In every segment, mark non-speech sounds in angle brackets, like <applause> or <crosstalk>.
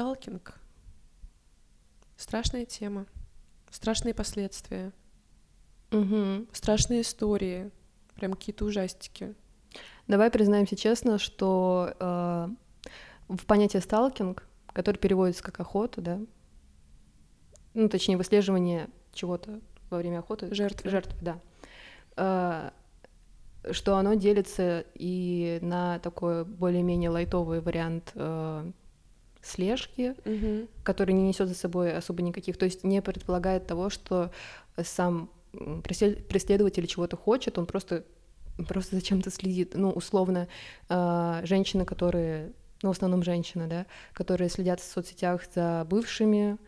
Сталкинг. Страшная тема. Страшные последствия. Угу. Страшные истории. Прям какие-то ужастики. Давай признаемся честно, что э, в понятие сталкинг, который переводится как охота, да, ну, точнее, выслеживание чего-то во время охоты. Жертвы. Жертвы, да. Э, что оно делится и на такой более-менее лайтовый вариант э, слежки, Мгм. который не несет за собой особо никаких, то есть не предполагает того, что сам преследователь чего-то хочет, он просто просто зачем-то следит. Ну, условно, э, женщины, которые, ну, в основном женщины, да, которые следят в соцсетях за бывшими,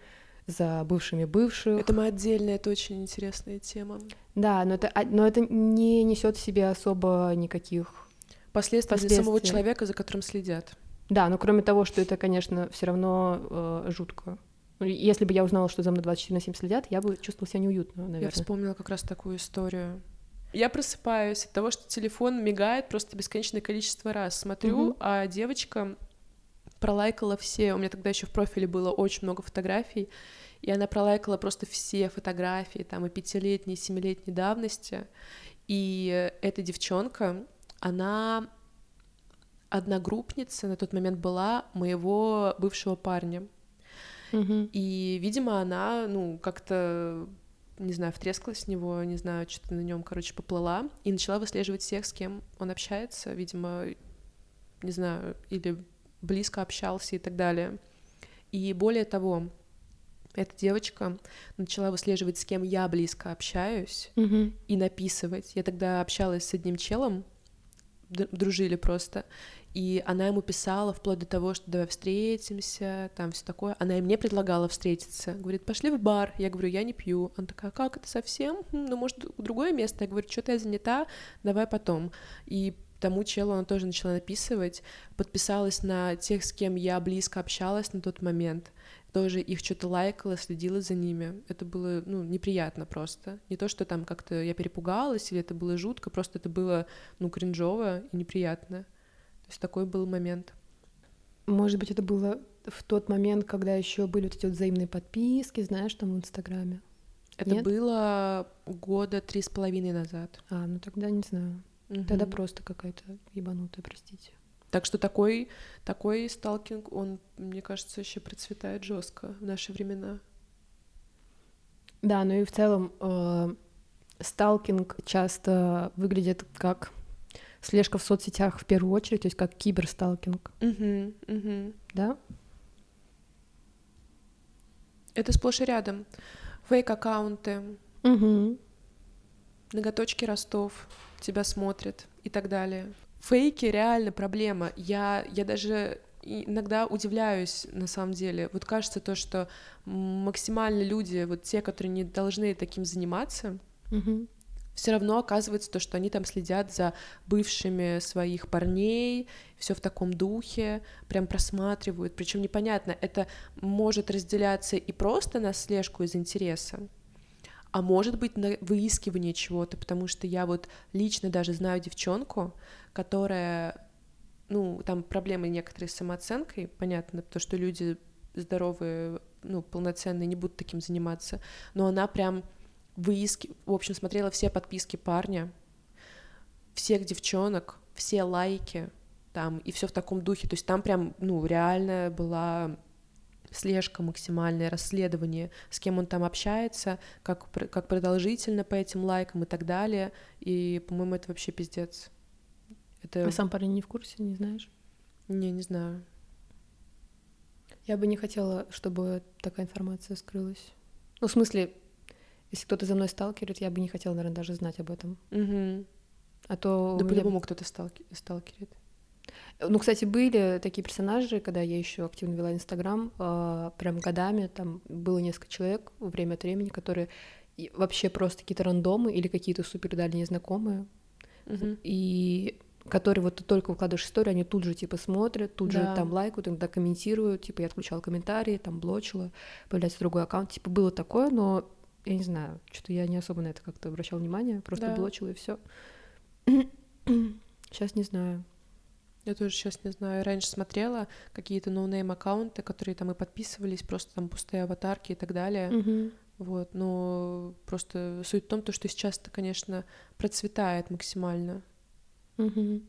за бывшими бывших. Это мы отдельно, это очень интересная тема. Да, но это, а- но это не несет в себе особо никаких. Последствия, для самого человека, за которым следят. Да, но кроме того, что это, конечно, все равно э, жутко. Ну, Если бы я узнала, что за мной 24 на 7 следят, я бы чувствовала себя неуютно, Я наверное. вспомнила как раз такую историю. Я просыпаюсь от того, что телефон мигает просто бесконечное количество раз. Смотрю, Мгм. а девочка пролайкала все. У меня тогда еще в профиле было очень много фотографий, и она пролайкала просто все фотографии, там и пятилетней, и семилетней давности. И эта девчонка, она одногруппница на тот момент была моего бывшего парня. Мгм. И, видимо, она, ну, как-то, не знаю, втрескалась в него, не знаю, что-то на нем, короче, поплыла, и начала выслеживать всех, с кем он общается, видимо, не знаю, или близко общался и так далее. И более того, эта девочка начала выслеживать, с кем я близко общаюсь, Мгм. и написывать. Я тогда общалась с одним челом, дружили просто, и она ему писала вплоть до того, что давай встретимся, там все такое. Она и мне предлагала встретиться. Говорит, пошли в бар. Я говорю, я не пью. Она такая, как это совсем? Хм, ну, может, другое место? Я говорю, что-то я занята, давай потом. И тому челу она тоже начала написывать, подписалась на тех, с кем я близко общалась на тот момент, тоже их что-то лайкала, следила за ними. Это было, ну, неприятно просто. Не то, что там как-то я перепугалась или это было жутко, просто это было, ну, кринжово и неприятно. Есть такой был момент. Может быть, это было в тот момент, когда еще были вот эти вот взаимные подписки, знаешь, там в Инстаграме. Это Нет? было года три с половиной назад. А, ну тогда не знаю. Мгм. Тогда просто какая-то ебанутая, простите. Так что такой, такой сталкинг, он, мне кажется, еще процветает жестко в наши времена. Да, ну и в целом э, сталкинг часто выглядит как слежка в соцсетях в первую очередь, то есть как киберсталкинг, Мгм, мгм. да? Это сплошь и рядом. Фейк-аккаунты, Угу. ноготочки Ростов, тебя смотрят и так далее. Фейки реально проблема. Я, я даже иногда удивляюсь, на самом деле. Вот кажется то, что максимально люди, вот те, которые не должны таким заниматься, Угу. Все равно оказывается то, что они там следят за бывшими своих парней, все в таком духе, прям просматривают. Причем непонятно, это может разделяться и просто на слежку из интереса, а может быть на выискивание чего-то, потому что я вот лично даже знаю девчонку, которая, ну, там проблемы некоторые с самооценкой, понятно, потому что люди здоровые, ну, полноценные не будут таким заниматься, но она прям выиски, в общем, смотрела все подписки парня, всех девчонок, все лайки там, и все в таком духе, то есть там прям, ну, реально была слежка максимальное, расследование, с кем он там общается, как, как продолжительно по этим лайкам и так далее, и, по-моему, это вообще пиздец. Это... А сам парень не в курсе, не знаешь? Не, не знаю. Я бы не хотела, чтобы такая информация скрылась. Ну, в смысле, если кто-то за мной сталкерит, я бы не хотела, наверное, даже знать об этом. Мгм. А то... Да меня- по-любому кто-то сталки- сталкерит. Ну, кстати, были такие персонажи, когда я еще активно вела Инстаграм, э, прям годами, там было несколько человек время от времени, которые вообще просто какие-то рандомы или какие-то супер дальние знакомые, Мгм. и которые вот ты только выкладываешь историю, они тут же типа смотрят, тут же Да. там лайкают, иногда комментируют, типа я отключала комментарии, там блочила, появляется другой аккаунт, типа было такое, но я не знаю, что-то я не особо на это как-то обращала внимание, просто Да. блочила и все. Сейчас не знаю. Я тоже сейчас не знаю. Раньше смотрела какие-то no-name аккаунты, которые там и подписывались, просто там пустые аватарки и так далее. Мгм. Вот, но просто суть в том, то, что сейчас это, конечно, процветает максимально. Мгм.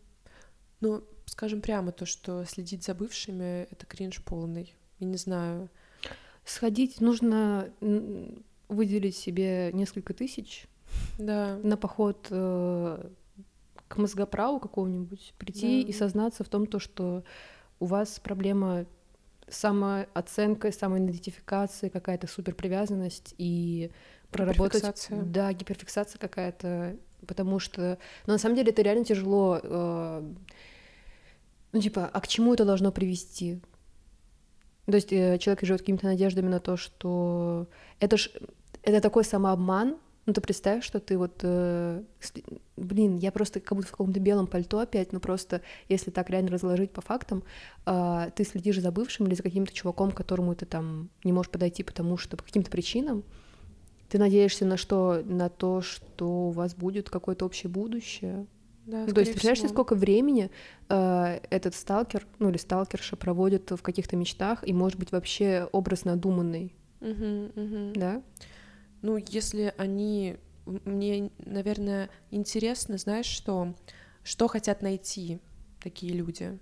Но скажем прямо то, что следить за бывшими — это кринж полный. Я не знаю. Сходить нужно выделить себе несколько тысяч Да, на поход э, к мозгоправу какому-нибудь, прийти Да. и сознаться в том, то, что у вас проблема с самооценкой, самоидентификацией, какая-то суперпривязанность и проработать... Гиперфиксация. Да, гиперфиксация какая-то, потому что... Но на самом деле это реально тяжело. э, Ну, типа, а к чему это должно привести? То есть э, человек живет какими-то надеждами на то, что это ж это такой самообман. Ну, ты представь, что ты вот... э, Блин, я просто как будто в каком-то белом пальто опять, ну просто, если так реально разложить по фактам, а, ты следишь за бывшим или за каким-то чуваком, к которому ты там не можешь подойти, потому что по каким-то причинам, ты надеешься на что? На то, что у вас будет какое-то общее будущее. да, Ну, то есть, представляешь, сколько времени э, этот сталкер, ну или сталкерша проводит в каких-то мечтах, и, может быть, вообще образ надуманный, Мгм, мгм. да? Ну, если они... Мне, наверное, интересно, знаешь, что? Что хотят найти такие люди?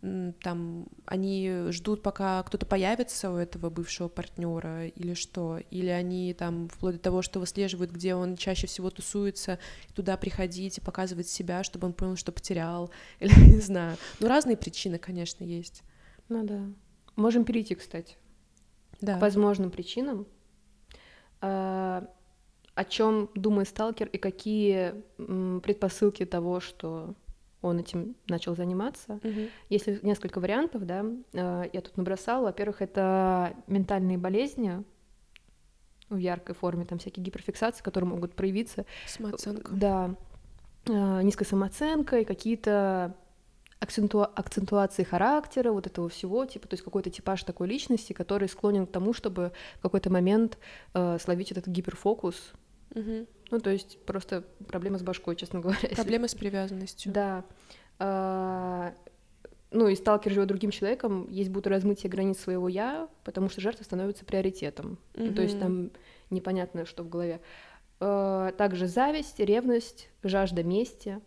Там они ждут, пока кто-то появится у этого бывшего партнера, или что? Или они там вплоть до того, что выслеживают, где он чаще всего тусуется, туда приходить и показывать себя, чтобы он понял, что потерял, <laughs> или не знаю. Ну, разные причины, конечно, есть. Ну да. Можем перейти, кстати, Да. к возможным причинам. А, о чем думает сталкер и какие предпосылки того, что он этим начал заниматься. Мгм. Есть несколько вариантов, да, э, я тут набросала. Во-первых, это ментальные болезни в яркой форме, там всякие гиперфиксации, которые могут проявиться. Самооценка. Да, э, низкая самооценка и какие-то акцентуа- акцентуации характера, вот этого всего, типа, то есть какой-то типаж такой личности, который склонен к тому, чтобы в какой-то момент э, словить этот гиперфокус. Мгм. Ну, то есть просто проблема с башкой, честно говоря. <laughs> если Проблемы с привязанностью. да. А, Ну, и сталкер живет другим человеком, есть будто размытие границ своего я, потому что жертва становится приоритетом. Ну, то есть там непонятно, что в голове. А, Также зависть, ревность, жажда мести,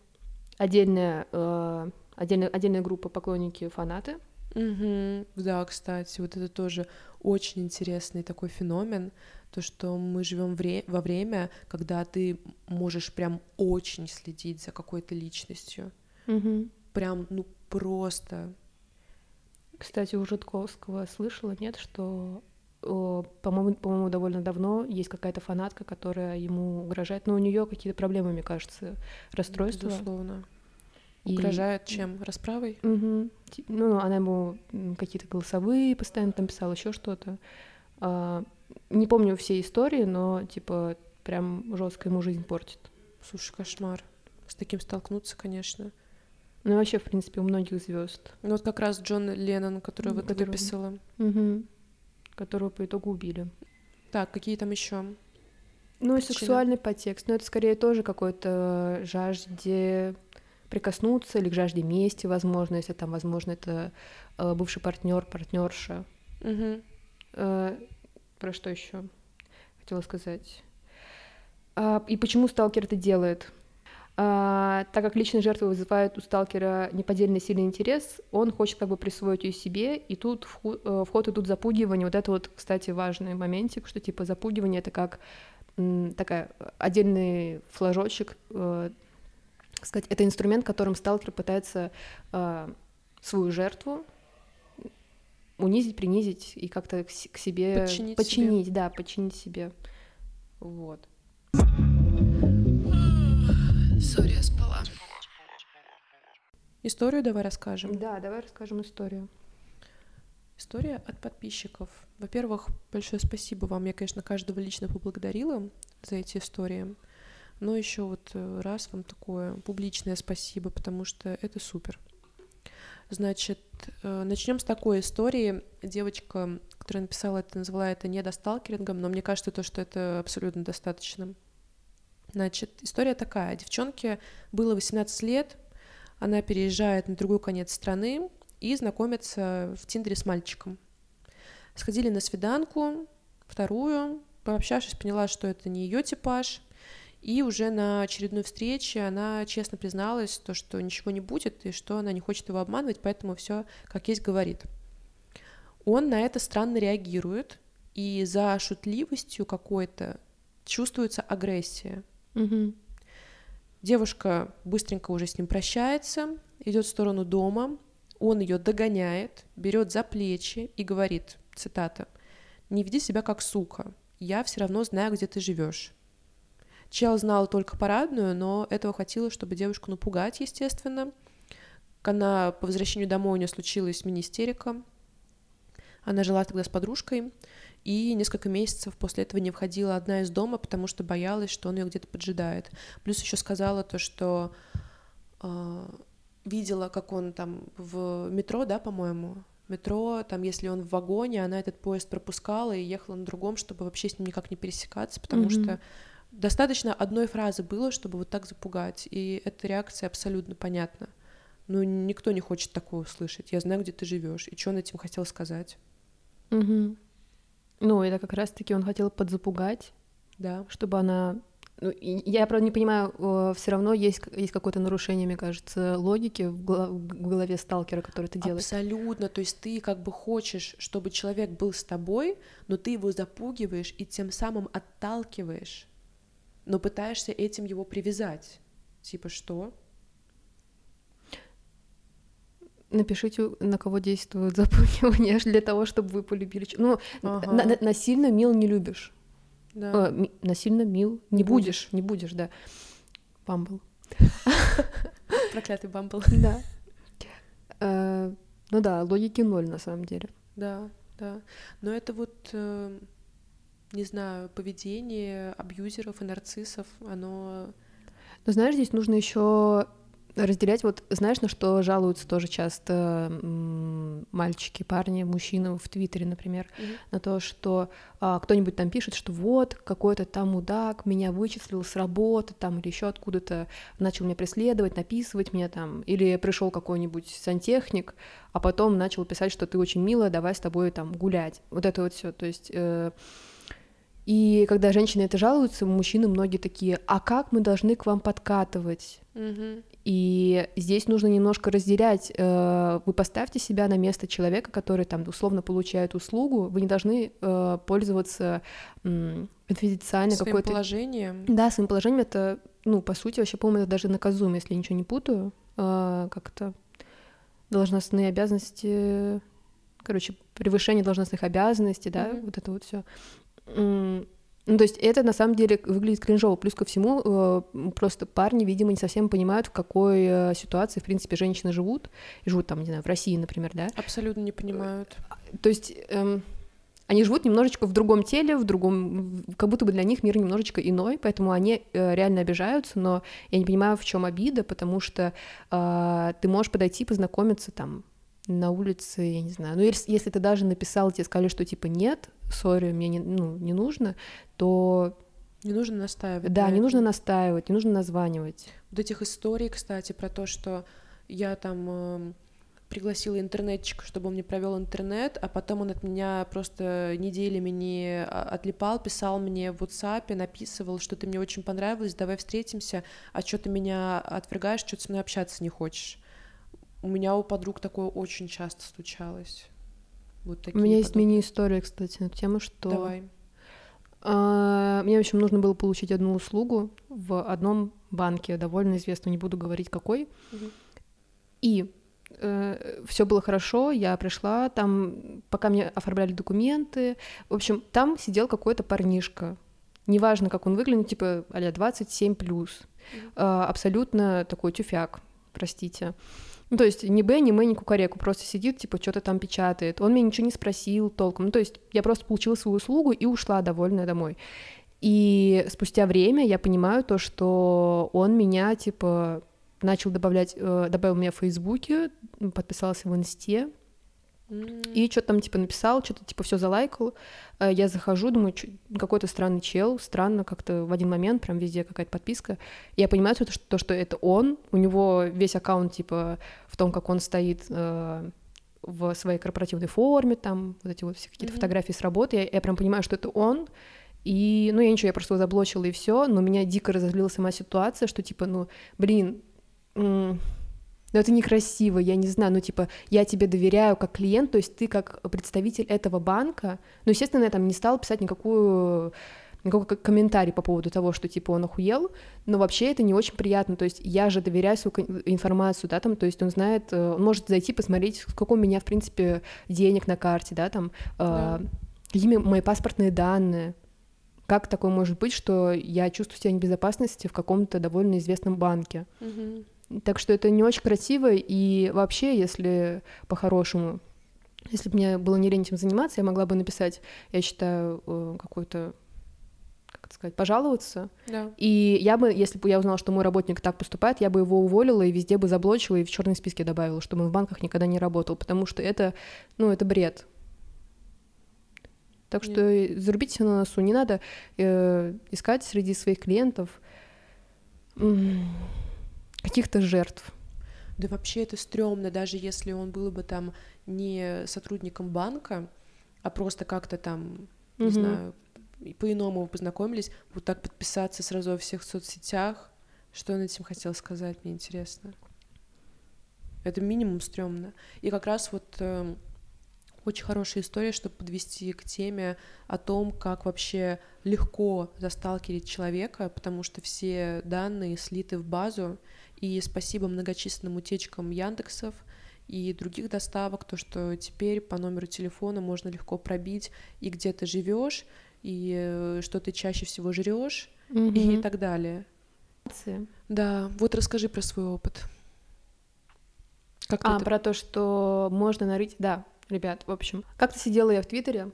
отдельная, э, отдельная, отдельная группа поклонники, фанаты. Мгм. Да, кстати, вот это тоже очень интересный такой феномен, то, что мы живем во время, когда ты можешь прям очень следить за какой-то личностью. Прям, ну, просто. Кстати, у Житковского слышала, нет, что о, по-моему, по-моему, довольно давно есть какая-то фанатка, которая ему угрожает, но у нее какие-то проблемы, мне кажется, расстройства. Безусловно. И- Угрожает чем? Расправой? Ти- Ну, ну, она ему какие-то голосовые постоянно там писала, еще что-то. А, не помню все истории, но типа прям жестко ему жизнь портит. Слушай, кошмар. С таким столкнуться, конечно. Ну и вообще, в принципе, у многих звезд, Ну вот как раз Джон Леннон, который М, вот это который- выписала. которого по итогу убили. Так, какие там еще? Ну и Причина? сексуальный подтекст. Но это скорее тоже какой-то жажде прикоснуться или к жажде мести, возможно, если там, возможно, это э, бывший партнер, партнерша. Э, про что еще хотела сказать? А, и почему сталкер это делает? А, так как личная жертва вызывает у сталкера неподдельный сильный интерес, он хочет как бы присвоить ее себе, и тут э, в ход идут запугивания. Вот это вот, кстати, важный моментик, что типа запугивание это как м, такая отдельный флажочек, э, сказать, это инструмент, которым сталкер пытается э, свою жертву унизить, принизить и как-то к, к себе Подчинить подчинить, да, подчинить себе. Вот. Сори, я спала. Историю давай расскажем. Да, давай расскажем историю. История от подписчиков. Во-первых, большое спасибо вам. Я, конечно, каждого лично поблагодарила за эти истории. Но еще вот э, раз вам такое публичное спасибо, потому что это супер. Значит, начнем с такой истории. Девочка, которая написала это, назвала это недосталкерингом, но мне кажется, то, что это абсолютно достаточно. Значит, история такая. Девчонке было 18 лет, она переезжает на другой конец страны и знакомится в Тиндере с мальчиком. Сходили на свиданку, вторую, пообщавшись, поняла, что это не ее типаж, и уже на очередной встрече она честно призналась, то, что ничего не будет, и что она не хочет его обманывать, поэтому все как есть говорит. Он на это странно реагирует, и за шутливостью какой-то чувствуется агрессия. Угу. Девушка быстренько уже с ним прощается, идет в сторону дома, он ее догоняет, берет за плечи и говорит, цитата, «Не веди себя как сука, я все равно знаю, где ты живешь». Чел знал только парадную, но этого хватило, чтобы девушку напугать, естественно. Она по возвращению домой у нее случилась мини-истерика. Она жила тогда с подружкой, и несколько месяцев после этого не входила одна из дома, потому что боялась, что он ее где-то поджидает. Плюс еще сказала то, что э, видела, как он там в метро, да, по-моему, метро, там, если он в вагоне, она этот поезд пропускала и ехала на другом, чтобы вообще с ним никак не пересекаться, потому mm-hmm. что достаточно одной фразы было, чтобы вот так запугать, и эта реакция абсолютно понятна. Ну, никто не хочет такое услышать. Я знаю, где ты живешь, и что он этим хотел сказать. Угу. Ну, это как раз-таки он хотел подзапугать, да. чтобы она... Ну, я, правда, не понимаю, э, все равно есть, есть какое-то нарушение, мне кажется, логики в, голов... в голове сталкера, который ты делаешь. Абсолютно, то есть ты как бы хочешь, чтобы человек был с тобой, но ты его запугиваешь и тем самым отталкиваешь, но пытаешься этим его привязать. Типа что? напишите, на кого действует запугивание <laughs> для того, чтобы вы полюбили. Ну, ага. на, на, насильно мил не любишь. Да. Э, насильно мил не, не будешь. будешь, не будешь, да. Бамбл. <laughs> Проклятый бамбл. <laughs> Да. Э, ну да, логики ноль на самом деле. Да, да. Но это вот, э, не знаю, поведение абьюзеров и нарциссов, оно... Но знаешь, здесь нужно еще разделять, вот знаешь, на что жалуются тоже часто мальчики, парни, мужчины в Твиттере, например, mm-hmm. на то, что а, кто-нибудь там пишет, что вот какой-то там мудак меня вычислил с работы там или еще откуда-то начал меня преследовать, написывать меня там, или пришел какой-нибудь сантехник, а потом начал писать, что ты очень милая, давай с тобой там гулять. Вот это вот все, то есть э, и когда женщины это жалуются, мужчины многие такие, а как мы должны к вам подкатывать? Угу. И здесь нужно немножко разделять. Э, вы поставьте себя на место человека, который там условно получает услугу. Вы не должны э, пользоваться конфиденциально своим какой-то... положением. Да, своим положением это, ну, по сути, вообще, по-моему, это даже наказуемо, если я ничего не путаю. Э, как-то должностные обязанности, короче, превышение должностных обязанностей, да, mm-hmm. вот это вот все. Ну, то есть это на самом деле выглядит кринжово. Плюс ко всему, э, просто парни, видимо, не совсем понимают, в какой э, ситуации, в принципе, женщины живут. И живут там, не знаю, в России, например, да? Абсолютно не понимают. То есть эм, они живут немножечко в другом теле, в другом, как будто бы для них мир немножечко иной, поэтому они э, реально обижаются, но я не понимаю, в чем обида, потому что э, ты можешь подойти, познакомиться там на улице, я не знаю. Ну, если, если ты даже написал, тебе сказали, что типа нет, сори, мне не, ну, не нужно, то... Не нужно настаивать. Да, не нужно настаивать, не нужно названивать. Вот этих историй, кстати, про то, что я там э, пригласила интернетчика, чтобы он мне провел интернет, а потом он от меня просто неделями не а, отлипал, писал мне в WhatsApp, написывал, что ты мне очень понравилась, давай встретимся, а что ты меня отвергаешь, что ты со мной общаться не хочешь. У меня у подруг такое очень часто случалось. Вот такие у меня есть мини-история, кстати, на тему, что... Давай. А, мне, в общем, нужно было получить одну услугу в одном банке, довольно известно, не буду говорить какой. Угу. И э, все было хорошо, я пришла, там, пока мне оформляли документы, в общем, там сидел какой-то парнишка, неважно, как он выглядит, типа а 27 плюс, э, абсолютно такой тюфяк, простите. Ну, то есть ни Б, ни М, ни Кукареку, просто сидит, типа, что-то там печатает. Он меня ничего не спросил толком. Ну, то есть я просто получила свою услугу и ушла довольная домой. И спустя время я понимаю то, что он меня, типа, начал добавлять, э, добавил меня в Фейсбуке, подписался в Инсте, И что-то там типа написал, что-то типа все залайкал. Э, Я захожу, думаю, какой-то странный чел, странно как-то в один момент, прям везде какая-то подписка. Я понимаю, что, то, что это он, у него весь аккаунт типа в том, как он стоит э, в своей корпоративной форме, там вот эти вот все какие-то Мгм. фотографии с работы. Я, я прям понимаю, что это он. И, ну, я ничего, я просто его заблочила и все, но меня дико разозлила сама ситуация, что типа, ну, блин, ну это некрасиво, я не знаю, ну типа я тебе доверяю как клиент, то есть ты как представитель этого банка, ну естественно я там не стала писать никакую никакой комментарий по поводу того, что типа он охуел, но вообще это не очень приятно, то есть я же доверяю свою информацию, да, там, то есть он знает, э, он может зайти посмотреть, сколько у меня в принципе денег на карте, да, там, э, Да. какими мои паспортные данные, как такое может быть, что я чувствую себя в небезопасности в каком-то довольно известном банке. Мгм. Так что это не очень красиво, и вообще, если по-хорошему, если бы мне было не лень этим заниматься, я могла бы написать, я считаю, э, какую-то, как это сказать, пожаловаться. Да. И я бы, если бы я узнала, что мой работник так поступает, я бы его уволила и везде бы заблочила и в черные списки добавила, чтобы он в банках никогда не работал, потому что это, ну, это бред. Так что э, зарубите на носу, не надо э, искать среди своих клиентов м, каких-то жертв. Да вообще это стрёмно, даже если он был бы там не сотрудником банка, а просто как-то там, не Мгм. знаю, по-иному познакомились, вот так подписаться сразу во всех соцсетях. Что он этим хотел сказать, мне интересно. Это минимум стрёмно. И как раз вот эм, очень хорошая история, чтобы подвести к теме о том, как вообще легко засталкерить человека, потому что все данные слиты в базу, и спасибо многочисленным утечкам Яндексов и других доставок, то, что теперь по номеру телефона можно легко пробить и где ты живешь, и э, что ты чаще всего жрешь, и Мгм. так далее. Да, вот расскажи про свой опыт. Как А, это- про то, что можно нарыть... Да, ребят, в общем. Как-то сидела я в Твиттере,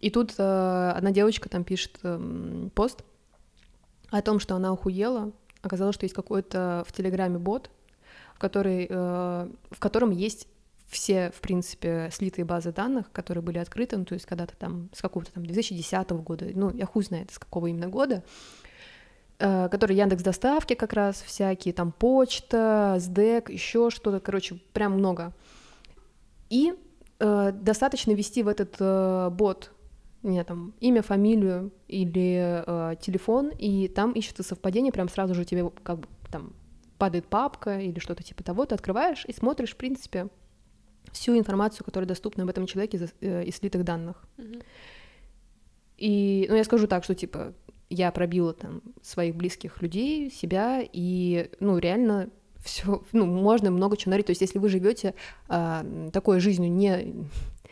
и тут э, одна девочка там пишет эм, пост о том, что она охуела. Оказалось, что есть какой-то в Телеграме бот, в, который, э, в котором есть все, в принципе, слитые базы данных, которые были открыты, ну, то есть когда-то там, с какого-то там 2010 года, ну, я хуй знает, с какого именно года, э, которые Яндекс доставки как раз всякие, там почта, СДЭК, еще что-то, короче, прям много. И э, достаточно ввести в этот э, бот не там имя, фамилию или э, телефон, и там ищется совпадение, прям сразу же тебе как бы там падает папка или что-то типа того, ты открываешь и смотришь, в принципе, всю информацию, которая доступна об этом человеке из, э, из слитых данных. И, ну, я скажу так, что, типа, я пробила там своих близких людей, себя, и, ну, реально все, ну, можно много чего нарыть. То есть, если вы живете такой жизнью не,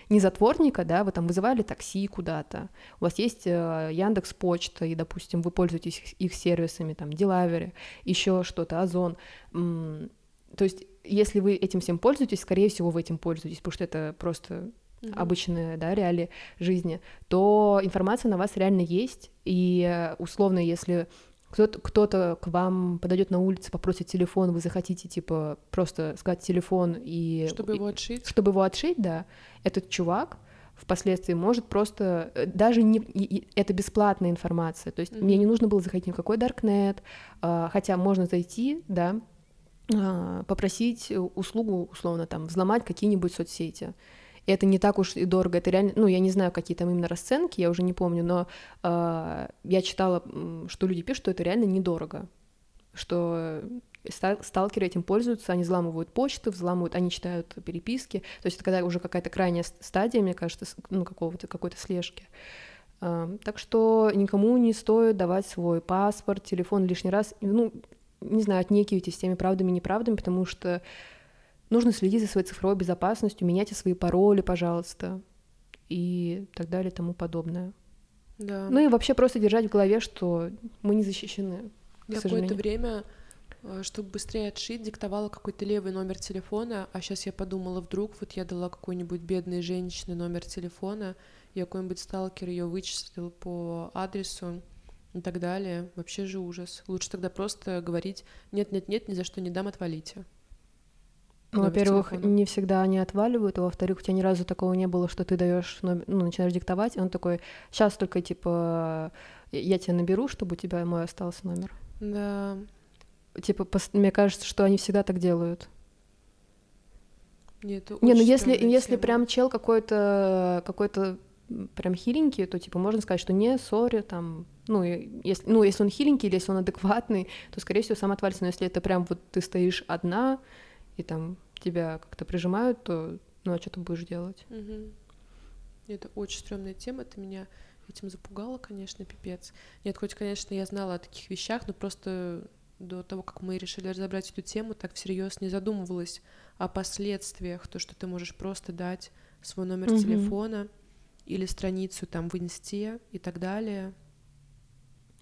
не затворника, да, вы там вызывали такси куда-то, у вас есть э, Яндекс Почта, и, допустим, вы пользуетесь их, их сервисами, там, Делавери, еще что-то, Озон. М, То есть, если вы этим всем пользуетесь, скорее всего, вы этим пользуетесь, потому что это просто Мгм. обычные, да, реалии жизни, то информация на вас реально есть, и э, условно, если кто-то, кто-то к вам подойдет на улице, попросит телефон, вы захотите, типа, просто сказать телефон и... Чтобы его отшить. чтобы его отшить, да, этот чувак впоследствии может просто э, даже не и- и это бесплатная информация, то есть Мгм. мне не нужно было заходить ни в какой даркнет, а, хотя можно зайти, да, а, попросить э, услугу условно там взломать какие-нибудь соцсети. И это не так уж и дорого, это реально, ну я не знаю, какие там именно расценки, я уже не помню, но а, я читала, что люди пишут, что это реально недорого, что ста- сталкеры этим пользуются, они взламывают почты, взламывают, они читают переписки. То есть это когда уже какая-то крайняя стадия, мне кажется, ну, какого-то, какой-то слежки. А, Так что никому не стоит давать свой паспорт, телефон лишний раз. Ну, не знаю, отнекивайтесь теми правдами и неправдами, потому что нужно следить за своей цифровой безопасностью, меняйте свои пароли, пожалуйста, и так далее, и тому подобное. Да. Ну и вообще просто держать в голове, что мы не защищены. какое-то время, э, чтобы быстрее отшить, диктовала какой-то левый номер телефона, а сейчас я подумала, вдруг вот я дала какой-нибудь бедной женщине номер телефона, и какой-нибудь сталкер ее вычислил по адресу и так далее. Вообще же ужас. Лучше тогда просто говорить «нет-нет-нет, ни за что не дам, отвалите». Ну, во-первых, не всегда они отваливают, а во-вторых, у тебя ни разу такого не было, что ты даешь, ну, начинаешь диктовать, и он такой, сейчас только, типа, я тебя наберу, чтобы у тебя мой остался номер. Да. Типа, мне кажется, что они всегда так делают. Нет, не, ну если, если прям чел какой-то какой-то прям хиленький, то типа можно сказать, что не, сори, там, ну, если, ну, если он хиленький или если он адекватный, то, скорее всего, сам отвалится. Но если это прям вот ты стоишь одна, и там тебя как-то прижимают, то ну а что ты будешь делать? Угу. Это очень стрёмная тема, ты меня этим запугала, конечно, пипец. Нет, хоть, конечно, я знала о таких вещах, но просто до того, как мы решили разобрать эту тему, так всерьез не задумывалась о последствиях, то, что ты можешь просто дать свой номер угу. телефона или страницу там в инсте и так далее.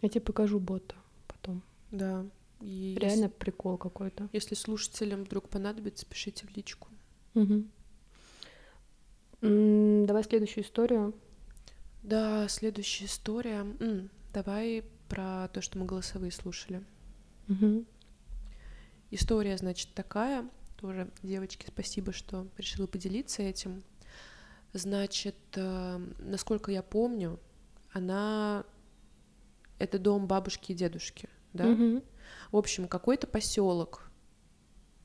Я тебе покажу бота потом. Да. И Реально если, прикол какой-то. Если слушателям вдруг понадобится, пишите в личку. Угу. давай следующую историю. Да, следующая история. М, давай про то, что мы голосовые слушали. Угу. История, значит, такая. Тоже, девочки, спасибо, что решила поделиться этим. Значит, э, насколько я помню, она это дом бабушки и дедушки, да? Угу. В общем, какой-то поселок,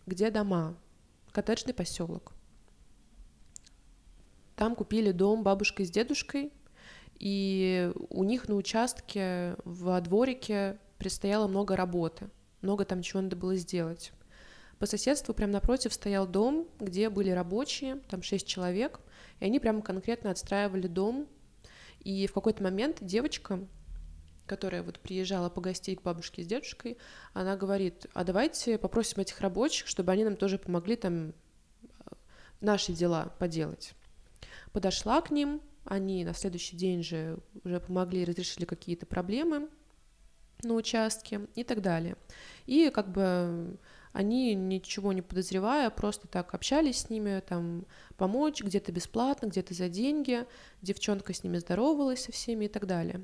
где дома, коттеджный поселок. Там купили дом бабушкой с дедушкой, и у них на участке во дворике предстояло много работы, много там чего надо было сделать. По соседству прямо напротив стоял дом, где были рабочие, там шесть человек, и они прямо конкретно отстраивали дом. И в какой-то момент девочка, которая вот приезжала погостить к бабушке с дедушкой, она говорит, а давайте попросим этих рабочих, чтобы они нам тоже помогли там э, наши дела поделать. Подошла к ним, они на следующий день же уже помогли, разрешили какие-то проблемы на участке и так далее. И как бы они, ничего не подозревая, просто так общались с ними, там, помочь где-то бесплатно, где-то за деньги. Девчонка с ними здоровалась со всеми и так далее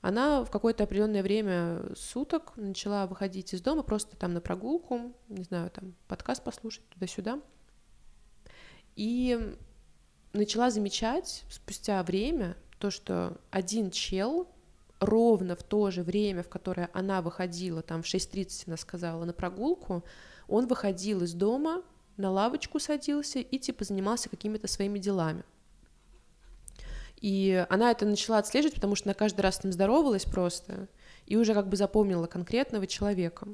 она в какое-то определенное время суток начала выходить из дома просто там на прогулку, не знаю, там подкаст послушать туда-сюда. И начала замечать спустя время то, что один чел ровно в то же время, в которое она выходила, там в 6.30 она сказала, на прогулку, он выходил из дома, на лавочку садился и типа занимался какими-то своими делами. И она это начала отслеживать, потому что она каждый раз с ним здоровалась просто и уже как бы запомнила конкретного человека.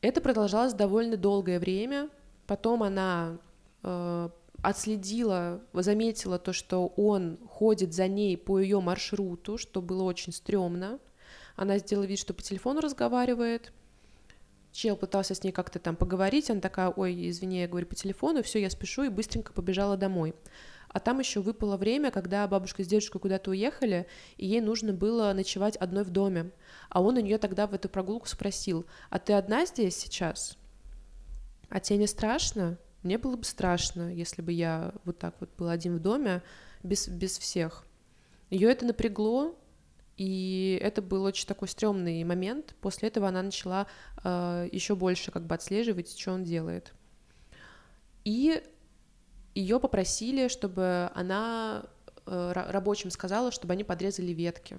Это продолжалось довольно долгое время. Потом она э, отследила, заметила то, что он ходит за ней по ее маршруту, что было очень стрёмно. Она сделала вид, что по телефону разговаривает. Чел пытался с ней как-то там поговорить, она такая, ой, извини, я говорю по телефону, все, я спешу, и быстренько побежала домой. А там еще выпало время, когда бабушка с дедушкой куда-то уехали, и ей нужно было ночевать одной в доме. А он у нее тогда в эту прогулку спросил, а ты одна здесь сейчас? А тебе не страшно? Мне было бы страшно, если бы я вот так вот был один в доме, без, без всех. Ее это напрягло, и это был очень такой стрёмный момент. После этого она начала э, еще больше как бы отслеживать, что он делает. И ее попросили, чтобы она э, рабочим сказала, чтобы они подрезали ветки.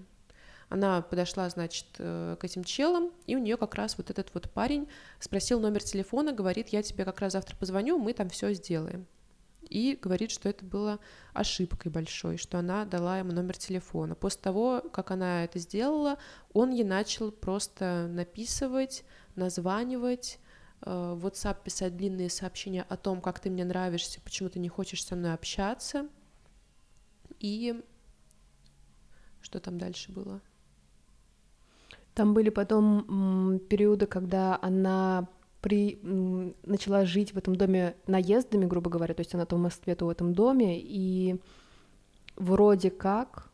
Она подошла, значит, э, к этим челам, и у нее как раз вот этот вот парень спросил номер телефона, говорит, я тебе как раз завтра позвоню, мы там все сделаем. И говорит, что это было ошибкой большой, что она дала ему номер телефона. После того, как она это сделала, он ей начал просто написывать, названивать, в WhatsApp писать длинные сообщения о том, как ты мне нравишься, почему ты не хочешь со мной общаться. И что там дальше было? Там были потом периоды, когда она при, начала жить в этом доме наездами, грубо говоря, то есть она то в Москве, то в этом доме, и вроде как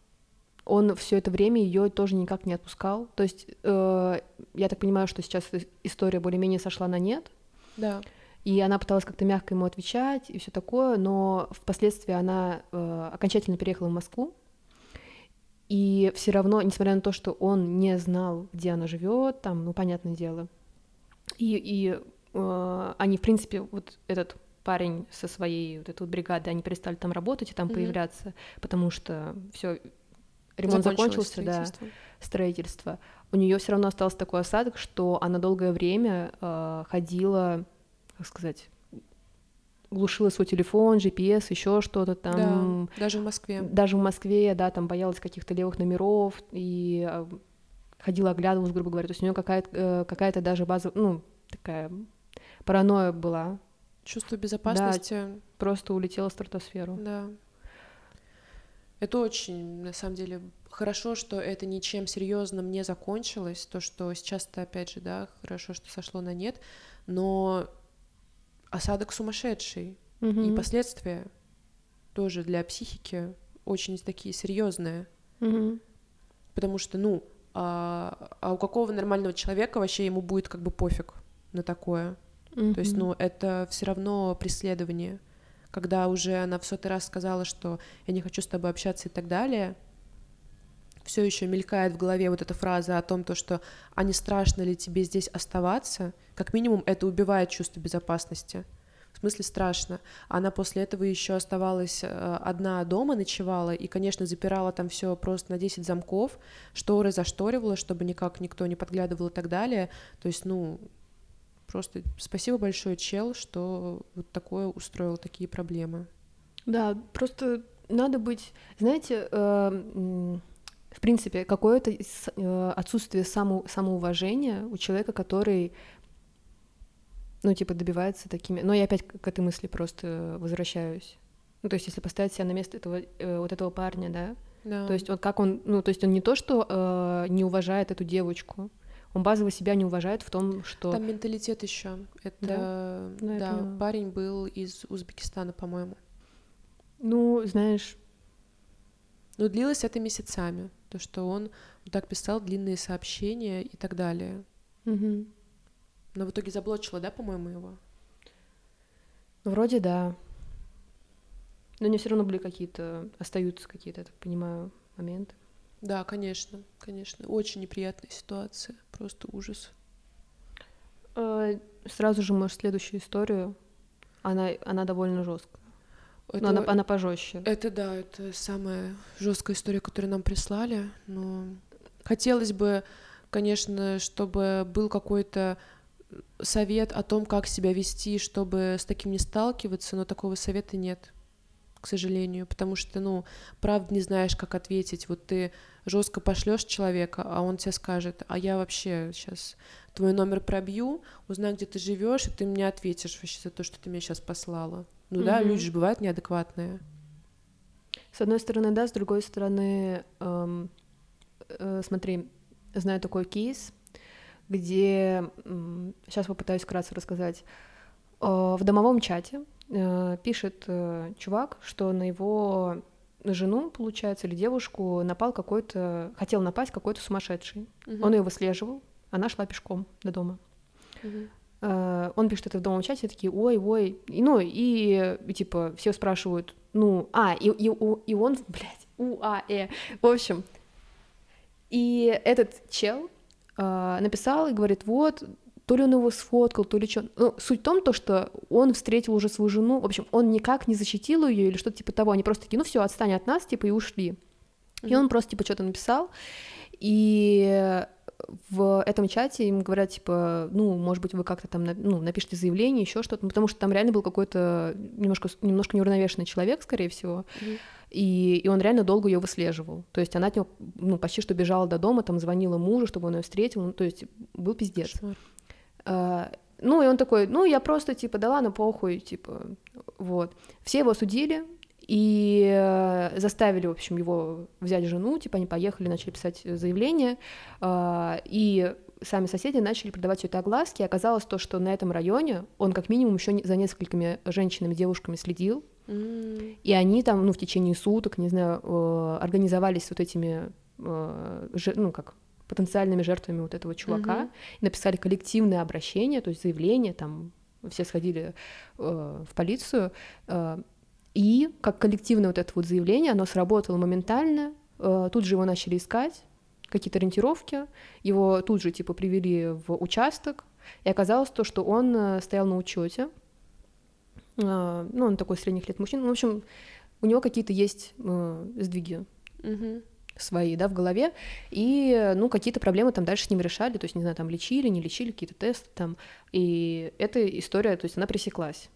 он все это время ее тоже никак не отпускал. То есть э, я так понимаю, что сейчас история более-менее сошла на нет. Да. И она пыталась как-то мягко ему отвечать и все такое, но впоследствии она э, окончательно переехала в Москву. И все равно, несмотря на то, что он не знал, где она живет, там, ну, понятное дело, и, и э, они, в принципе, вот этот парень со своей вот этой вот бригады, они перестали там работать и там mm-hmm. появляться, потому что все ремонт закончился, да, строительство. У нее все равно остался такой осадок, что она долгое время э, ходила, как сказать, глушила свой телефон, GPS, еще что-то там. Да, даже в Москве. Даже в Москве, да, там боялась каких-то левых номеров и а, ходила, оглядывалась, грубо говоря. То есть у нее какая-то, э, какая-то даже база, ну, такая паранойя была. Чувство безопасности. Да, просто улетела в стратосферу. Да. Это очень, на самом деле, хорошо, что это ничем серьезным не закончилось. То, что сейчас-то, опять же, да, хорошо, что сошло на нет, но осадок сумасшедший. Угу. И последствия тоже для психики очень такие серьезные. Угу. Потому что, ну, а, а у какого нормального человека вообще ему будет как бы пофиг на такое? Mm-hmm. То есть, ну, это все равно преследование. Когда уже она в сотый раз сказала, что я не хочу с тобой общаться и так далее, все еще мелькает в голове вот эта фраза о том, то, что а не страшно ли тебе здесь оставаться, как минимум это убивает чувство безопасности. В смысле страшно. Она после этого еще оставалась э, одна дома, ночевала и, конечно, запирала там все просто на 10 замков, шторы зашторивала, чтобы никак никто не подглядывал и так далее. То есть, ну, просто спасибо большое, чел, что вот такое устроил такие проблемы. Да, просто надо быть, знаете, э, в принципе, какое-то э, отсутствие само, самоуважения у человека, который ну, типа, добивается такими... Но я опять к этой мысли просто возвращаюсь. Ну, то есть, если поставить себя на место этого, э, вот этого парня, да? Да. То есть, вот как он... Ну, то есть, он не то, что э, не уважает эту девочку, он базово себя не уважает в том, что... Там менталитет еще. Это, да, ну, да парень был из Узбекистана, по-моему. Ну, знаешь... Ну, длилось это месяцами, то, что он вот так писал длинные сообщения и так далее. Угу. Но в итоге заблочила, да, по-моему, его? Вроде да. Но не все равно были какие-то, остаются какие-то, я так понимаю, моменты. Да, конечно, конечно. Очень неприятная ситуация, просто ужас. Э, сразу же, может, следующую историю. Она, она довольно жесткая. Это, но она, она пожестче. Это да, это самая жесткая история, которую нам прислали. Но хотелось бы, конечно, чтобы был какой-то совет о том, как себя вести, чтобы с таким не сталкиваться, но такого совета нет, к сожалению, потому что, ну, правда не знаешь, как ответить. Вот ты жестко пошлешь человека, а он тебе скажет, а я вообще сейчас твой номер пробью, узнаю, где ты живешь, и ты мне ответишь вообще за то, что ты меня сейчас послала. Ну mm-hmm. да, люди же бывают неадекватные. С одной стороны, да, с другой стороны, эм, э, смотри, знаю такой кейс, где, сейчас попытаюсь вкратце рассказать, э, в домовом чате э, пишет э, чувак, что на его жену, получается, или девушку напал какой-то, хотел напасть какой-то сумасшедший. Угу. Он ее выслеживал, она шла пешком до дома. Угу. Он пишет это в домовом чате, такие, ой, ой, и, ну, и, и типа, все спрашивают, ну, а, и, и, и он, <laughs> блядь, у, а, э, в общем, и этот чел э, написал и говорит, вот, то ли он его сфоткал, то ли что. Ну, суть в том, то, что он встретил уже свою жену, в общем, он никак не защитил ее или что-то типа того, они просто такие, ну все, отстань от нас, типа, и ушли. Mm-hmm. И он просто, типа, что-то написал, и в этом чате им говорят, типа, ну, может быть, вы как-то там, ну, напишите заявление, еще что-то, потому что там реально был какой-то немножко, немножко неуравновешенный человек, скорее всего, mm-hmm. и, и он реально долго ее выслеживал, то есть она от него, ну, почти что бежала до дома, там звонила мужу, чтобы он ее встретил, ну, то есть был пиздец. Uh, ну, и он такой, ну, я просто, типа, да ладно, похуй, типа, вот. Все его судили, и э, заставили, в общем, его взять жену, типа они поехали, начали писать заявление, а, и сами соседи начали продавать все это огласки, и оказалось то, что на этом районе он как минимум еще за несколькими женщинами, девушками следил, mm. и они там, ну, в течение суток, не знаю, э, организовались вот этими, э, ну, как потенциальными жертвами вот этого чувака, mm-hmm. написали коллективное обращение, то есть заявление, там все сходили э, в полицию, э, и как коллективное вот это вот заявление, оно сработало моментально, э, тут же его начали искать, какие-то ориентировки, его тут же типа привели в участок, И оказалось то, что он э, стоял на учете, а, ну, он такой средних лет мужчина, ну, в общем, у него какие-то есть э, сдвиги. Мгм. Свои, да, в голове, и, ну, какие-то проблемы там дальше с ним решали, то есть, не знаю, там лечили, не лечили, какие-то тесты там, и эта история, то есть, она пресеклась.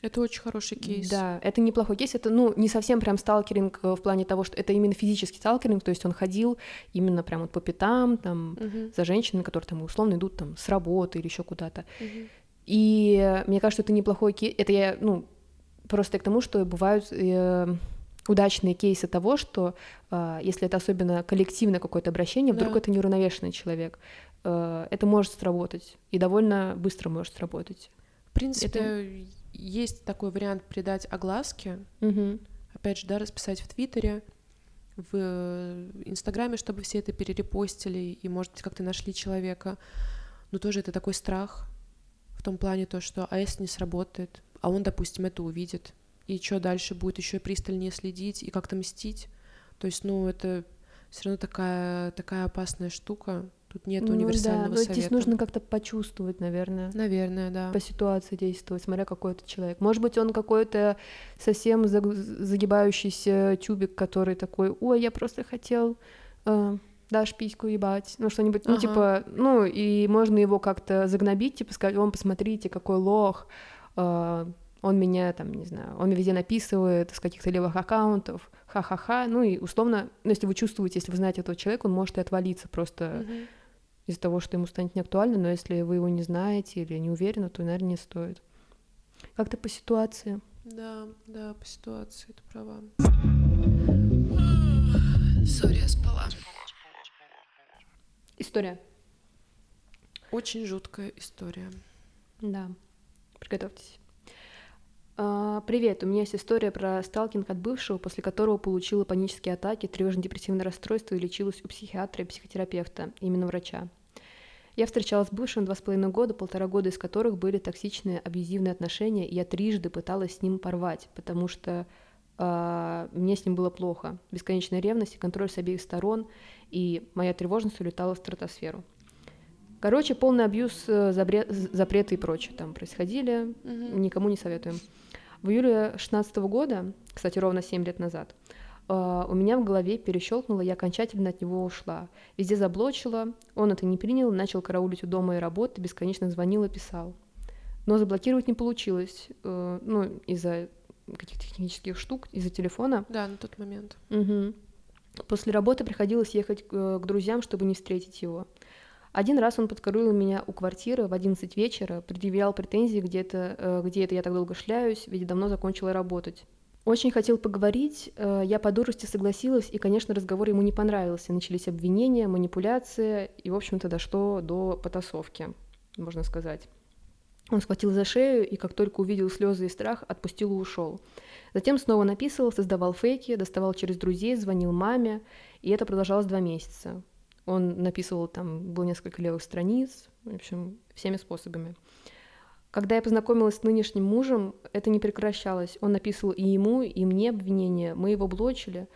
Это очень хороший кейс. Да, это неплохой кейс, это, ну, не совсем прям сталкеринг э, в плане того, что это именно физический сталкеринг, то есть он ходил именно прям вот по пятам, там, Мгм. за женщинами, которые там условно идут там с работы или еще куда-то. Мгм. И мне кажется, это неплохой кейс. Это я, ну, просто к тому, что бывают э, удачные кейсы того, что э, если это особенно коллективное какое-то обращение, вдруг Да. это неуравновешенный человек, э, это может сработать. И довольно быстро может сработать. В принципе, есть такой вариант придать огласке, Мгм. опять же, да, расписать в Твиттере, в Инстаграме, чтобы все это перерепостили и, может быть, как-то нашли человека. Но тоже это такой страх в том плане то, что а если не сработает, а он, допустим, это увидит, и что дальше будет еще пристальнее следить и как-то мстить. То есть, ну, это все равно такая, такая опасная штука. Тут нет Ну универсального да, но совета. здесь нужно как-то почувствовать, наверное. Наверное, да. по ситуации действовать, смотря какой это человек. Может быть, он какой-то совсем заг- загибающийся тюбик, который такой, ой, я просто хотел э, дашь письку ебать, ну что-нибудь, ну Ага. типа, ну и можно его как-то загнобить, типа сказать, он, посмотрите, какой лох, э, он меня там, не знаю, он везде написывает с каких-то левых аккаунтов, ха-ха-ха, ну и условно, ну если вы чувствуете, если вы знаете этого человека, он может и отвалиться просто Мгм. из-за того, что ему станет неактуально, но если вы его не знаете или не уверены, то, наверное, не стоит. Как-то по ситуации. Да, да, по ситуации, ты права. Сори, я спала. История. Очень жуткая история. Да. Приготовьтесь. А, Привет, у меня есть история про сталкинг от бывшего, после которого получила панические атаки, тревожно-депрессивное расстройство и лечилась у психиатра и психотерапевта, именно врача. Я встречалась с бывшим два с половиной года, полтора года из которых были токсичные, абьюзивные отношения, и я трижды пыталась с ним порвать, потому что а, мне с ним было плохо. Бесконечная ревность и контроль с обеих сторон, и моя тревожность улетала в стратосферу. Короче, полный абьюз, э, забре- з- запреты и прочее там происходили, Мгм. никому не советуем. В июле 16 года, кстати, ровно 7 лет назад, э, у меня в голове перещелкнуло, я окончательно от него ушла. Везде заблочила, он это не принял, начал караулить у дома и работы, бесконечно звонил и писал. Но заблокировать не получилось, э, ну, из-за каких-то технических штук, из-за телефона. Да, на тот момент. Мгм. После работы приходилось ехать э, к друзьям, чтобы не встретить его. Один раз он подкорулил меня у квартиры в 11 вечера, предъявлял претензии, где это, э, где это я так долго шляюсь, ведь давно закончила работать. Очень хотел поговорить, э, я по дурости согласилась, и, конечно, разговор ему не понравился. Начались обвинения, манипуляции, и, в общем-то, дошло до потасовки, можно сказать. Он схватил за шею, и как только увидел слезы и страх, отпустил и ушел. Затем снова написывал, создавал фейки, доставал через друзей, звонил маме, и это продолжалось два месяца. Он написывал, там было несколько левых страниц, в общем, всеми способами. Когда я познакомилась с нынешним мужем, это не прекращалось. Он написывал и ему, и мне обвинения. Мы его блочили.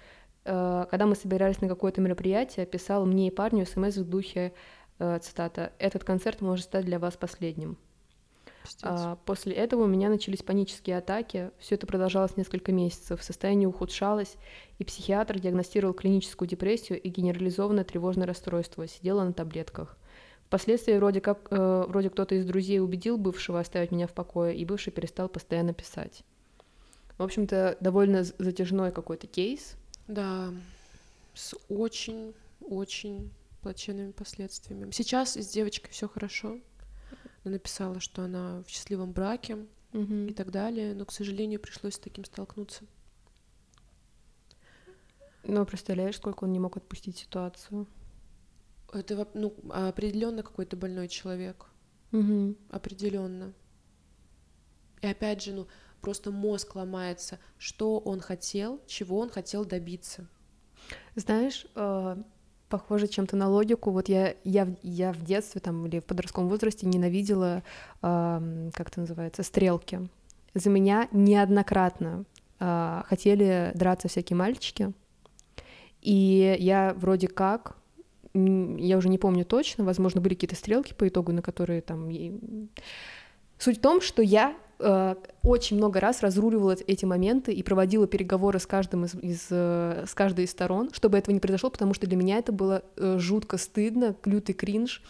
Э, Когда мы собирались на какое-то мероприятие, писал мне и парню смс в духе, э, цитата, «Этот концерт может стать для вас последним». А, После этого у меня начались панические атаки. Все это продолжалось несколько месяцев. Состояние ухудшалось, и психиатр диагностировал клиническую депрессию и генерализованное тревожное расстройство. Сидела на таблетках. Впоследствии вроде как э, вроде кто-то из друзей убедил бывшего оставить меня в покое, и бывший перестал постоянно писать. В общем-то, довольно затяжной какой-то кейс. Да, с очень-очень плачевными последствиями. Сейчас с девочкой все хорошо. Она написала, что она в счастливом браке и так далее, но, к сожалению, пришлось с таким столкнуться. Но представляешь, сколько он не мог отпустить ситуацию. Это ну, определенно какой-то больной человек. Мгм. Определенно. И опять же, ну, просто мозг ломается, что он хотел, чего он хотел добиться. Знаешь, э, похоже чем-то на логику. Вот я, я, я в детстве там, или в подростковом возрасте ненавидела, ам, как это называется, стрелки. За меня неоднократно а, хотели драться всякие мальчики. И я вроде как я уже не помню точно, возможно, были какие-то стрелки по итогу, на которые там... Суть в том, что я э, очень много раз разруливала эти моменты и проводила переговоры с каждым из, из, э, с каждой из сторон, чтобы этого не произошло, потому что для меня это было э, жутко стыдно, лютый кринж.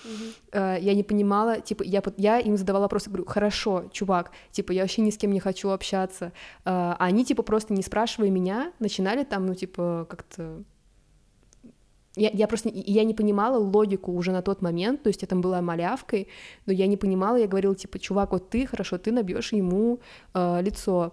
Э, я не понимала, типа, я, я им задавала вопросы, говорю, хорошо, чувак, типа, я вообще ни с кем не хочу общаться. Э, а они, типа, просто не спрашивая меня, начинали там, ну, типа, как-то я, я просто я не понимала логику уже на тот момент, то есть там была малявкой, но я не понимала, я говорила, типа, чувак, вот ты, хорошо, ты набьешь ему э, лицо.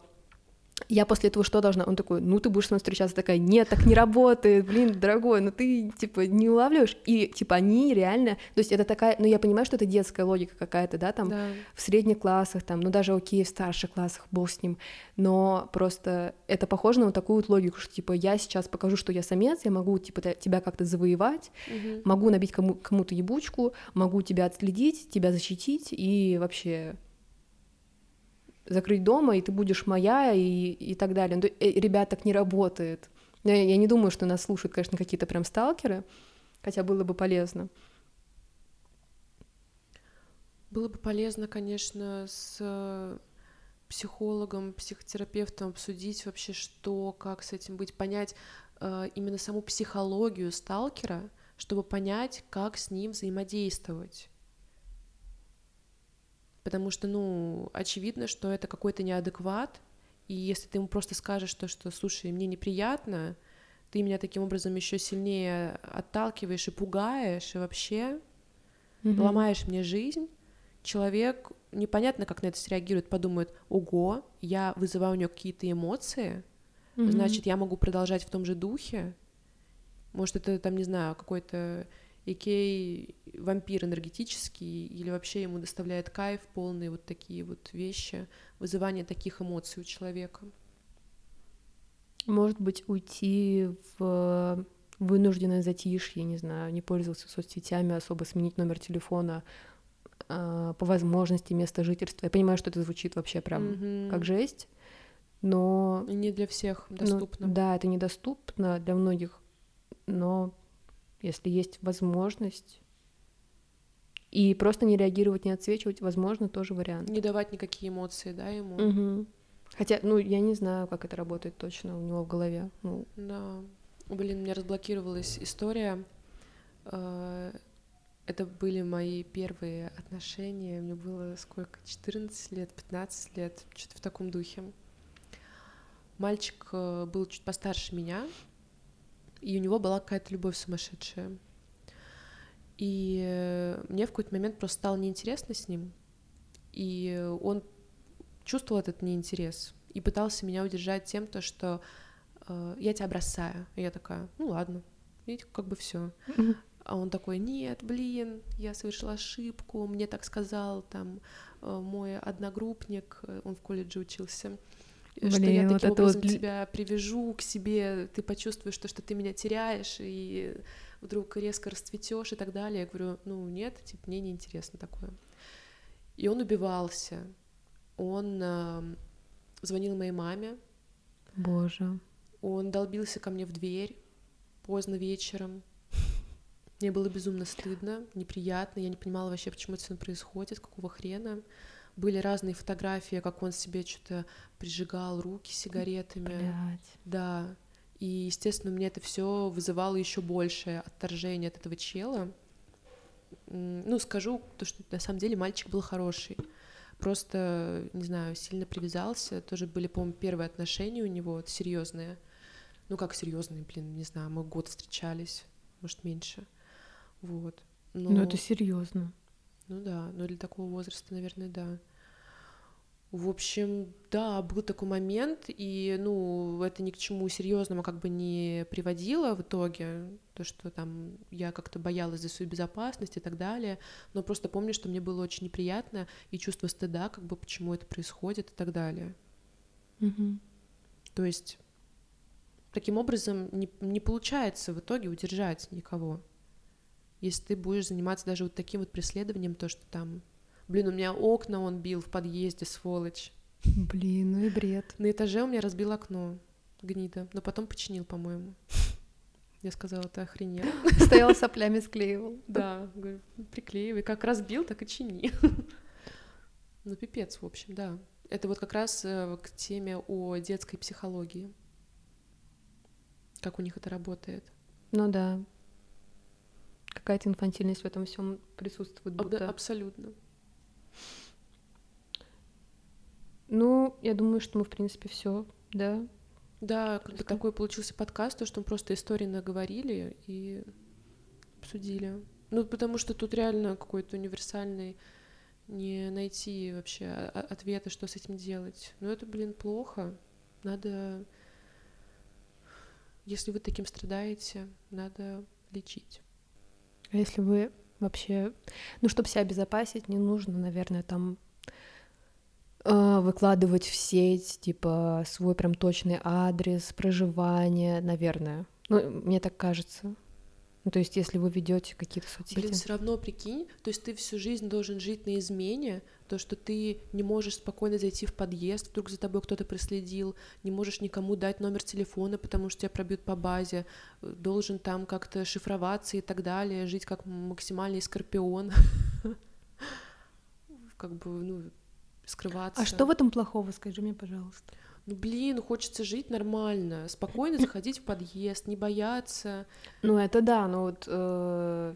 Я после этого что должна? Он такой, ну ты будешь со мной встречаться, такая, нет, так не работает, блин, дорогой, ну ты, типа, не улавливаешь, и, типа, они реально, то есть это такая, ну я понимаю, что это детская логика какая-то, да, там, Да. в средних классах, там, ну даже окей, в старших классах, бог с ним, но просто это похоже на вот такую вот логику, что типа я сейчас покажу, что я самец, я могу типа тебя как-то завоевать, Мгм. могу набить кому- кому-то ебучку, могу тебя отследить, тебя защитить и вообще закрыть дома, и ты будешь моя, и, и так далее. Ну, то- э, ребят, так не работает. Я, я не думаю, что нас слушают, конечно, какие-то прям сталкеры, хотя было бы полезно. Было бы полезно, конечно, с э, психологом, психотерапевтом обсудить вообще, что, как с этим быть, понять э, именно саму психологию сталкера, чтобы понять, как с ним взаимодействовать. Потому что, ну, очевидно, что это какой-то неадекват, и если ты ему просто скажешь то, что, слушай, мне неприятно, ты меня таким образом еще сильнее отталкиваешь и пугаешь, и вообще Мгм. ломаешь мне жизнь, человек непонятно, как на это среагирует, подумает, ого, я вызываю у него какие-то эмоции, Мгм. значит, я могу продолжать в том же духе. Может, это там, не знаю, какой-то икей вампир энергетический, или вообще ему доставляет кайф полные вот такие вот вещи, вызывание таких эмоций у человека. Может быть, уйти в вынужденное затишье, не знаю, не пользоваться соцсетями, особо сменить номер телефона а, по возможности место жительства. Я понимаю, что это звучит вообще прям Мгм. как жесть, но И не для всех доступно. да, это недоступно для многих, но если есть возможность и просто не реагировать, не отсвечивать, возможно, тоже вариант. Не давать никакие эмоции, да, ему. Мгм. Хотя, ну, я не знаю, как это работает точно у него в голове. Ну, Да. Блин, у меня разблокировалась история. Э, Это были мои первые отношения. Мне было сколько? 14 лет, 15 лет, что-то в таком духе. Мальчик э, был чуть постарше меня, и у него была какая-то любовь сумасшедшая. И э, мне в какой-то момент просто стало неинтересно с ним. И он чувствовал этот неинтерес и пытался меня удержать тем, то, что э, я тебя бросаю. И я такая, ну ладно, видите, как бы все. А он такой, нет, блин, я совершила ошибку, мне так сказал там э, мой одногруппник, э, он в колледже учился, э, что я Блин, вот таким это образом вот тебя привяжу к себе, ты почувствуешь то, что ты меня теряешь, и вдруг резко расцветешь и так далее. Я говорю, ну нет, типа, мне неинтересно такое. И он убивался. Он э, звонил моей маме, Боже. он долбился ко мне в дверь поздно вечером. Мне было безумно стыдно, неприятно. Я не понимала вообще, почему это мной происходит, какого хрена. Были разные фотографии, как он себе что-то прижигал руки сигаретами. Блять. Да. И, естественно, у меня это все вызывало еще большее отторжение от этого чела. Ну, скажу, то, что на самом деле мальчик был хороший. Просто, не знаю, сильно привязался. Тоже были, по-моему, первые отношения у него серьезные. Ну, как серьезные, блин, не знаю, мы год встречались, может, меньше. Вот. Но... Ну, это серьезно. Ну да, но для такого возраста, наверное, да. В общем, да, был такой момент, и, ну, это ни к чему серьезному как бы не приводило в итоге, то, что там я как-то боялась за свою безопасность и так далее, но просто помню, что мне было очень неприятно, и чувство стыда, как бы, почему это происходит и так далее. Мгм. То есть, таким образом, не, не получается в итоге удержать никого. Если ты будешь заниматься даже вот таким вот преследованием, то, что там... Блин, у меня окна он бил в подъезде, сволочь. Блин, ну и бред. На этаже у меня разбил окно, гнида, но потом починил, по-моему. Я сказала, ты охренел. Стоял соплями, склеивал. Да, говорю, приклеивай. Как разбил, так и чини. Ну, пипец, в общем, да. Это вот как раз э, к теме о детской психологии. Как у них это работает. Ну да. Какая-то инфантильность в этом всем присутствует. Будто... Абсолютно. Ну, я думаю, что мы, в принципе, все, да. Да, как бы такой получился подкаст, то, что мы просто истории наговорили и обсудили. Ну, потому что тут реально какой-то универсальный не найти вообще о- о- ответа, что с этим делать. Ну, это, блин, плохо. Надо... Если вы таким страдаете, надо лечить. А если вы вообще... Ну, чтобы себя обезопасить, не нужно, наверное, там э, выкладывать в сеть, типа, свой прям точный адрес проживания, наверное. Ну, мне так кажется. Ну, то есть, если вы ведете какие-то соцсети. Блин, все равно прикинь, то есть ты всю жизнь должен жить на измене, то, что ты не можешь спокойно зайти в подъезд, вдруг за тобой кто-то проследил, не можешь никому дать номер телефона, потому что тебя пробьют по базе, э, должен там как-то шифроваться и так далее, жить как максимальный скорпион, <laughs> как бы, ну, скрываться. А что в этом плохого, скажи мне, пожалуйста? Ну, блин, хочется жить нормально, спокойно заходить в подъезд, не бояться, Ну, это да, но вот... э,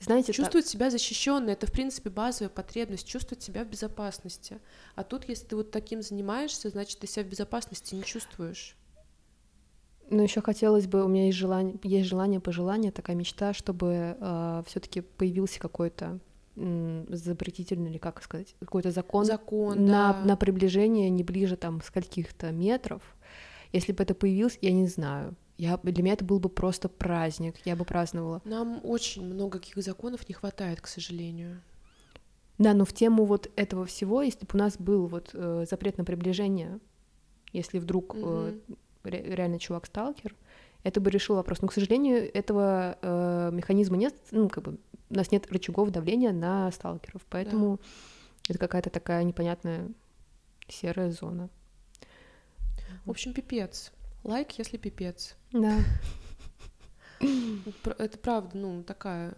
знаете, так- чувствовать себя защищенной это в принципе базовая потребность чувствовать себя в безопасности. А тут если ты вот таким занимаешься значит ты себя в безопасности не чувствуешь. Ну, еще хотелось бы, у меня есть желание, есть желание, пожелание, такая мечта, чтобы все-таки появился какой-то м, запретительный, или как сказать, какой-то закон, закон на, да. на приближение не ближе там скольких-то метров. Если бы это появилось, я не знаю. Я, для меня это был бы просто праздник, я бы праздновала. нам очень много каких законов не хватает к сожалению Да, но в тему вот этого всего, если бы у нас был вот э, запрет на приближение, если вдруг э, Мгм. ре- реально чувак сталкер, это бы решил вопрос. Но, к сожалению, этого э, механизма нет, ну, как бы у нас нет рычагов давления на сталкеров, поэтому это какая-то такая непонятная серая зона. в общем пипец лайк если пипец Да. Это правда ну такая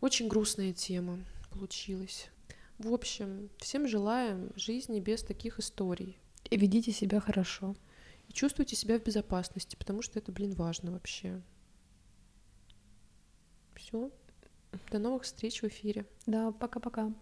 очень грустная тема получилась в общем всем желаем жизни без таких историй И ведите себя хорошо. Чувствуйте себя в безопасности, потому что это, блин, важно вообще. Все. До новых встреч в эфире. Да, пока-пока.